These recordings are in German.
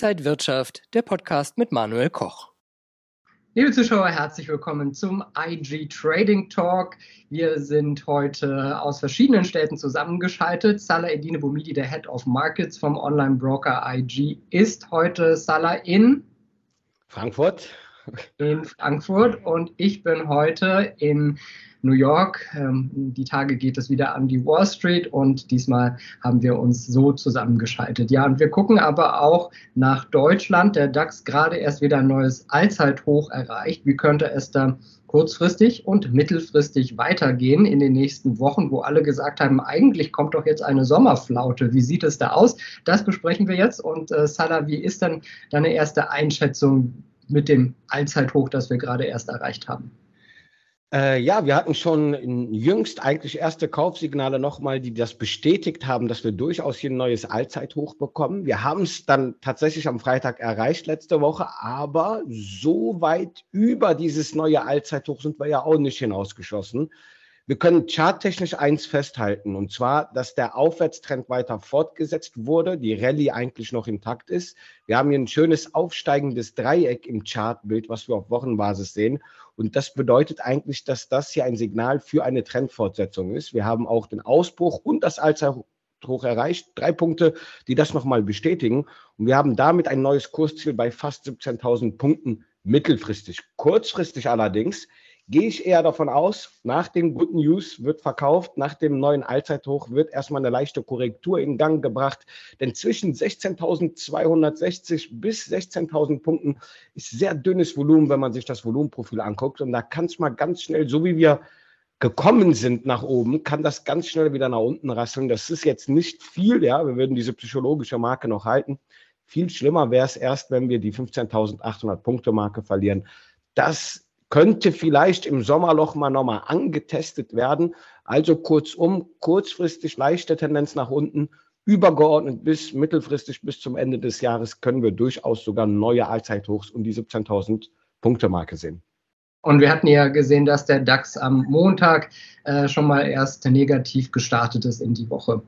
Inside Wirtschaft, der Podcast mit Manuel Koch. Liebe Zuschauer, herzlich willkommen zum IG Trading Talk. Wir sind heute aus verschiedenen Städten zusammengeschaltet. Salah Edine Boumidi, der Head of Markets vom Online-Broker IG, ist heute Salah in Frankfurt. In Frankfurt und ich bin heute in New York. Ähm, die Tage geht es wieder an die Wall Street und diesmal haben wir uns so zusammengeschaltet. Ja, und wir gucken aber auch nach Deutschland. Der DAX gerade erst wieder ein neues Allzeithoch erreicht. Wie könnte es da kurzfristig und mittelfristig weitergehen in den nächsten Wochen, wo alle gesagt haben, eigentlich kommt doch jetzt eine Sommerflaute. Wie sieht es da aus? Das besprechen wir jetzt. Und äh, Salah, wie ist denn deine erste Einschätzung mit dem Allzeithoch, das wir gerade erst erreicht haben? Äh, ja, wir hatten schon jüngst eigentlich erste Kaufsignale nochmal, die das bestätigt haben, dass wir durchaus hier ein neues Allzeithoch bekommen. Wir haben es dann tatsächlich am Freitag erreicht letzte Woche, aber so weit über dieses neue Allzeithoch sind wir ja auch nicht hinausgeschossen. Wir können charttechnisch eins festhalten, und zwar, dass der Aufwärtstrend weiter fortgesetzt wurde, die Rallye eigentlich noch intakt ist. Wir haben hier ein schönes aufsteigendes Dreieck im Chartbild, was wir auf Wochenbasis sehen. Und das bedeutet eigentlich, dass das hier ein Signal für eine Trendfortsetzung ist. Wir haben auch den Ausbruch und das Allzeithoch erreicht. Drei Punkte, die das nochmal bestätigen. Und wir haben damit ein neues Kursziel bei fast 17.000 Punkten mittelfristig. Kurzfristig allerdings gehe ich eher davon aus, nach dem Good News wird verkauft, nach dem neuen Allzeithoch wird erstmal eine leichte Korrektur in Gang gebracht. Denn zwischen 16.260 bis 16.000 Punkten ist sehr dünnes Volumen, wenn man sich das Volumenprofil anguckt. Und da kann es mal ganz schnell, so wie wir gekommen sind nach oben, kann das ganz schnell wieder nach unten rasseln. Das ist jetzt nicht viel, ja, wir würden diese psychologische Marke noch halten. Viel schlimmer wäre es erst, wenn wir die 15.800 Punkte Marke verlieren. Das könnte vielleicht im Sommerloch mal nochmal angetestet werden. Also kurzum, kurzfristig leichte Tendenz nach unten, übergeordnet bis mittelfristig bis zum Ende des Jahres können wir durchaus sogar neue Allzeithochs um die 17.000 Punkte Marke sehen. Und wir hatten ja gesehen, dass der DAX am Montag äh, schon mal erst negativ gestartet ist in die Woche.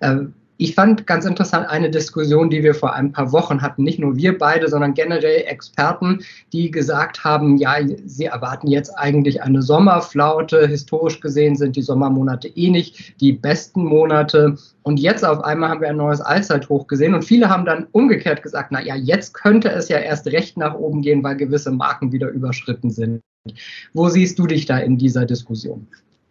Äh, ich fand ganz interessant eine Diskussion, die wir vor ein paar Wochen hatten, nicht nur wir beide, sondern generell Experten, die gesagt haben, ja, sie erwarten jetzt eigentlich eine Sommerflaute. Historisch gesehen sind die Sommermonate eh nicht die besten Monate. Und jetzt auf einmal haben wir ein neues Allzeithoch gesehen und viele haben dann umgekehrt gesagt, na ja, jetzt könnte es ja erst recht nach oben gehen, weil gewisse Marken wieder überschritten sind. Wo siehst du dich da in dieser Diskussion?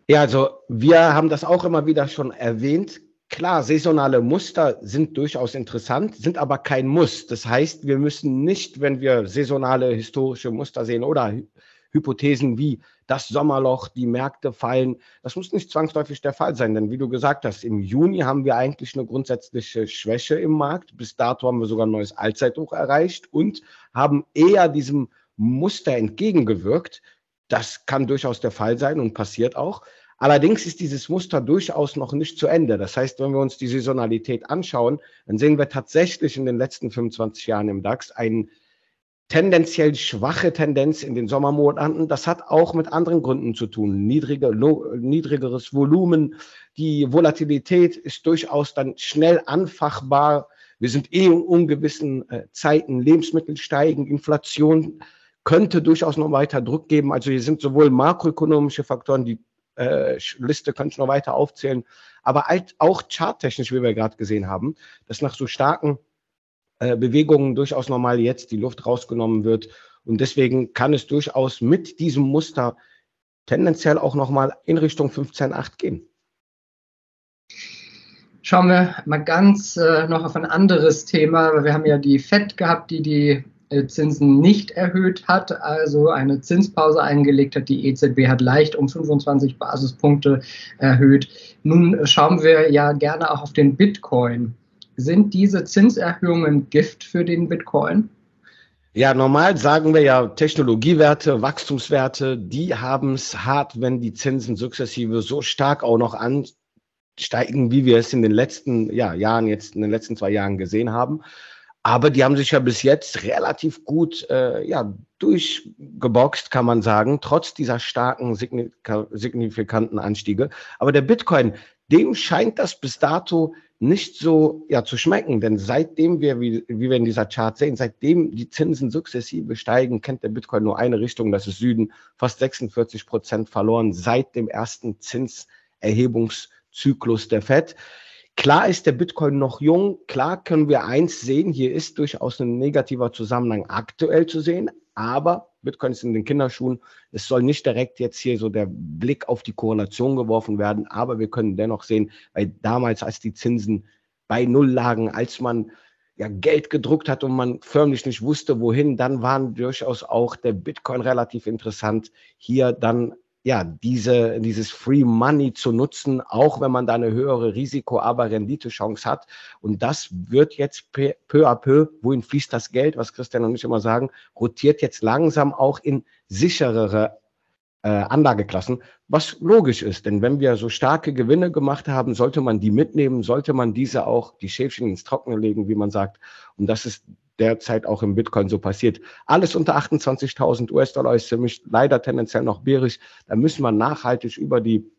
Ja, also wir haben das auch immer wieder schon erwähnt. Klar, saisonale Muster sind durchaus interessant, sind aber kein Muss. Das heißt, wir müssen nicht, wenn wir saisonale historische Muster sehen oder Hypothesen wie das Sommerloch, die Märkte fallen, das muss nicht zwangsläufig der Fall sein. Denn wie du gesagt hast, im Juni haben wir eigentlich eine grundsätzliche Schwäche im Markt. Bis dato haben wir sogar ein neues Allzeithoch erreicht und haben eher diesem Muster entgegengewirkt. Das kann durchaus der Fall sein und passiert auch. Allerdings ist dieses Muster durchaus noch nicht zu Ende. Das heißt, wenn wir uns die Saisonalität anschauen, dann sehen wir tatsächlich in den letzten 25 Jahren im DAX eine tendenziell schwache Tendenz in den Sommermonaten. Das hat auch mit anderen Gründen zu tun. Niedrige, niedrigeres Volumen. Die Volatilität ist durchaus dann schnell anfachbar. Wir sind eh in ungewissen äh, Zeiten. Lebensmittel steigen, Inflation könnte durchaus noch weiter Druck geben. Also hier sind sowohl makroökonomische Faktoren, die äh, Liste könnte ich noch weiter aufzählen. Aber auch charttechnisch, wie wir gerade gesehen haben, dass nach so starken äh, Bewegungen durchaus normal jetzt die Luft rausgenommen wird. Und deswegen kann es durchaus mit diesem Muster tendenziell auch nochmal in Richtung 15.8 gehen. Schauen wir mal ganz äh, noch auf ein anderes Thema. Wir haben ja die FED gehabt, die die Zinsen nicht erhöht hat, also eine Zinspause eingelegt hat. Die EZB hat leicht um 25 Basispunkte erhöht. Nun schauen wir ja gerne auch auf den Bitcoin. Sind diese Zinserhöhungen Gift für den Bitcoin? Ja, normal sagen wir ja, Technologiewerte, Wachstumswerte, die haben es hart, wenn die Zinsen sukzessive so stark auch noch ansteigen, wie wir es in den letzten ja, Jahren, jetzt in den letzten zwei Jahren gesehen haben. Aber die haben sich ja bis jetzt relativ gut äh, ja, durchgeboxt, kann man sagen, trotz dieser starken, signifikanten Anstiege. Aber der Bitcoin, dem scheint das bis dato nicht so ja, zu schmecken. Denn seitdem wir, wie, wie wir in dieser Chart sehen, seitdem die Zinsen sukzessive steigen, kennt der Bitcoin nur eine Richtung, das ist Süden, fast 46 Prozent verloren seit dem ersten Zinserhebungszyklus der FED. Klar ist der Bitcoin noch jung. Klar können wir eins sehen. Hier ist durchaus ein negativer Zusammenhang aktuell zu sehen. Aber Bitcoin ist in den Kinderschuhen. Es soll nicht direkt jetzt hier so der Blick auf die Korrelation geworfen werden, aber wir können dennoch sehen, weil damals, als die Zinsen bei Null lagen, als man ja, Geld gedruckt hat und man förmlich nicht wusste, wohin, dann waren durchaus auch der Bitcoin relativ interessant. Hier dann ja, diese, dieses Free Money zu nutzen, auch wenn man da eine höhere Risiko-, aber Renditechance hat. Und das wird jetzt peu à peu, wohin fließt das Geld, was Christian und ich immer sagen, rotiert jetzt langsam auch in sicherere äh, Anlageklassen, was logisch ist. Denn wenn wir so starke Gewinne gemacht haben, sollte man die mitnehmen, sollte man diese auch die Schäfchen ins Trockene legen, wie man sagt. Und das ist derzeit auch im Bitcoin so passiert. Alles unter 28.000 US-Dollar ist für mich leider tendenziell noch bärig. Da müssen wir nachhaltig über die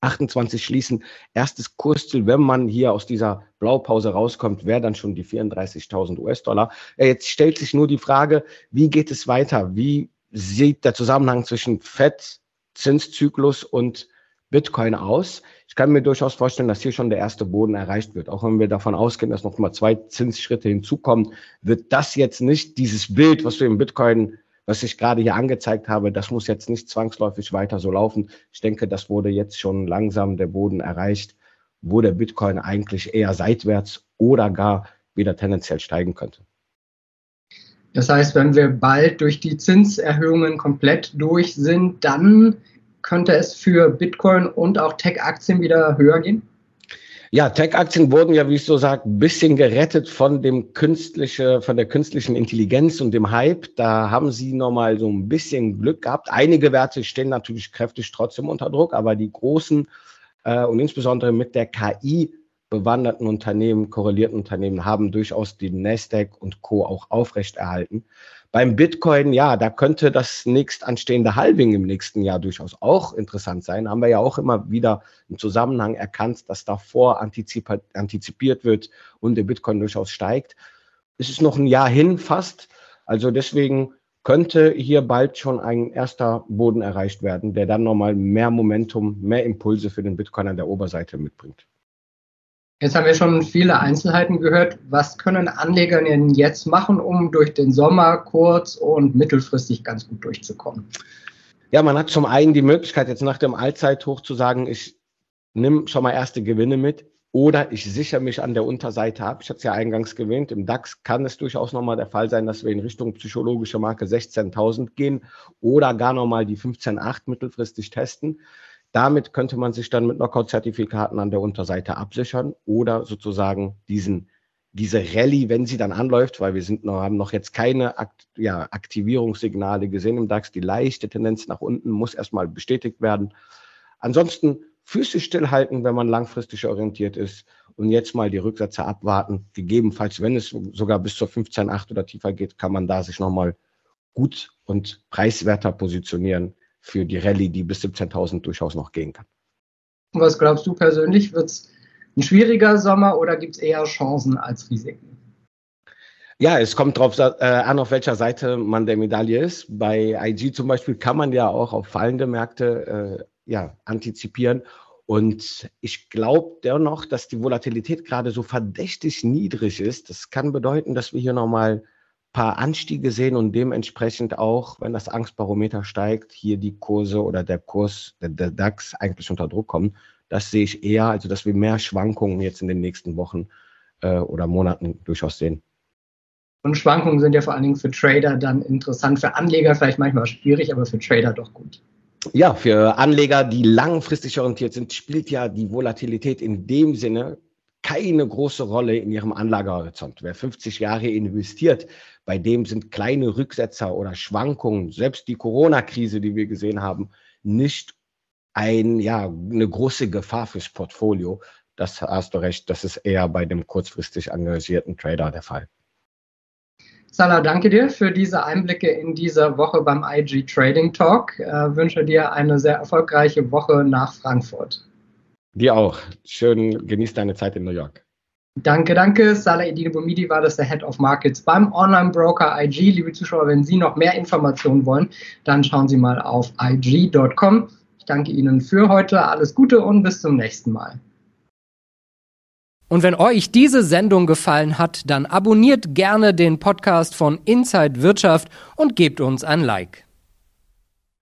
28 schließen. Erstes Kursziel, wenn man hier aus dieser Blaupause rauskommt, wäre dann schon die 34.000 US-Dollar. Jetzt stellt sich nur die Frage, wie geht es weiter? Wie sieht der Zusammenhang zwischen FED, Zinszyklus und Bitcoin aus? Ich kann mir durchaus vorstellen, dass hier schon der erste Boden erreicht wird. Auch wenn wir davon ausgehen, dass noch mal zwei Zinsschritte hinzukommen, wird das jetzt nicht dieses Bild, was wir im Bitcoin, was ich gerade hier angezeigt habe, das muss jetzt nicht zwangsläufig weiter so laufen. Ich denke, das wurde jetzt schon langsam der Boden erreicht, wo der Bitcoin eigentlich eher seitwärts oder gar wieder tendenziell steigen könnte. Das heißt, wenn wir bald durch die Zinserhöhungen komplett durch sind, dann könnte es für Bitcoin und auch Tech-Aktien wieder höher gehen? Ja, Tech-Aktien wurden ja, wie ich so sage, ein bisschen gerettet von dem künstliche, von der künstlichen Intelligenz und dem Hype. Da haben sie nochmal so ein bisschen Glück gehabt. Einige Werte stehen natürlich kräftig trotzdem unter Druck, aber die großen äh, und insbesondere mit der KI bewanderten Unternehmen, korrelierten Unternehmen haben durchaus den Nasdaq und Co. auch aufrechterhalten. Beim Bitcoin, ja, da könnte das nächst anstehende Halving im nächsten Jahr durchaus auch interessant sein. Haben wir ja auch immer wieder im Zusammenhang erkannt, dass davor antizipiert wird und der Bitcoin durchaus steigt. Es ist noch ein Jahr hin fast. Also deswegen könnte hier bald schon ein erster Boden erreicht werden, der dann nochmal mehr Momentum, mehr Impulse für den Bitcoin an der Oberseite mitbringt. Jetzt haben wir schon viele Einzelheiten gehört. Was können Anleger denn jetzt machen, um durch den Sommer kurz- und mittelfristig ganz gut durchzukommen? Ja, man hat zum einen die Möglichkeit, jetzt nach dem Allzeithoch zu sagen, ich nehme schon mal erste Gewinne mit oder ich sichere mich an der Unterseite ab. Ich hatte es ja eingangs gewähnt, im DAX kann es durchaus nochmal der Fall sein, dass wir in Richtung psychologische Marke 16.000 gehen oder gar nochmal die 15.8 mittelfristig testen. Damit könnte man sich dann mit Knockout-Zertifikaten an der Unterseite absichern oder sozusagen diesen, diese Rallye, wenn sie dann anläuft, weil wir sind noch, haben noch jetzt keine Akt, ja, Aktivierungssignale gesehen im DAX, die leichte Tendenz nach unten muss erstmal bestätigt werden. Ansonsten Füße stillhalten, wenn man langfristig orientiert ist und jetzt mal die Rücksätze abwarten. Gegebenenfalls, wenn es sogar bis zur 15,8 oder tiefer geht, kann man da sich nochmal gut und preiswerter positionieren für die Rallye, die bis 17.000 durchaus noch gehen kann. Was glaubst du persönlich? Wird es ein schwieriger Sommer oder gibt es eher Chancen als Risiken? Ja, es kommt darauf äh, an, auf welcher Seite man der Medaille ist. Bei IG zum Beispiel kann man ja auch auf fallende Märkte äh, ja, antizipieren. Und ich glaube dennoch, dass die Volatilität gerade so verdächtig niedrig ist. Das kann bedeuten, dass wir hier nochmal paar Anstiege sehen und dementsprechend auch, wenn das Angstbarometer steigt, hier die Kurse oder der Kurs, der, der DAX eigentlich unter Druck kommen. Das sehe ich eher, also dass wir mehr Schwankungen jetzt in den nächsten Wochen äh, oder Monaten durchaus sehen. Und Schwankungen sind ja vor allen Dingen für Trader dann interessant, für Anleger vielleicht manchmal schwierig, aber für Trader doch gut. Ja, für Anleger, die langfristig orientiert sind, spielt ja die Volatilität in dem Sinne keine große Rolle in ihrem Anlagehorizont. Wer 50 Jahre investiert, bei dem sind kleine Rücksetzer oder Schwankungen, selbst die Corona-Krise, die wir gesehen haben, nicht ein, ja, eine große Gefahr fürs Portfolio. Das hast du recht, das ist eher bei dem kurzfristig engagierten Trader der Fall. Salah, danke dir für diese Einblicke in dieser Woche beim IG Trading Talk. Ich äh, wünsche dir eine sehr erfolgreiche Woche nach Frankfurt. Dir auch. Schön, genieß deine Zeit in New York. Danke, danke. Salah Edine Bomidi war das der Head of Markets beim Online-Broker IG. Liebe Zuschauer, wenn Sie noch mehr Informationen wollen, dann schauen Sie mal auf ig.com. Ich danke Ihnen für heute. Alles Gute und bis zum nächsten Mal. Und wenn euch diese Sendung gefallen hat, dann abonniert gerne den Podcast von Inside Wirtschaft und gebt uns ein Like.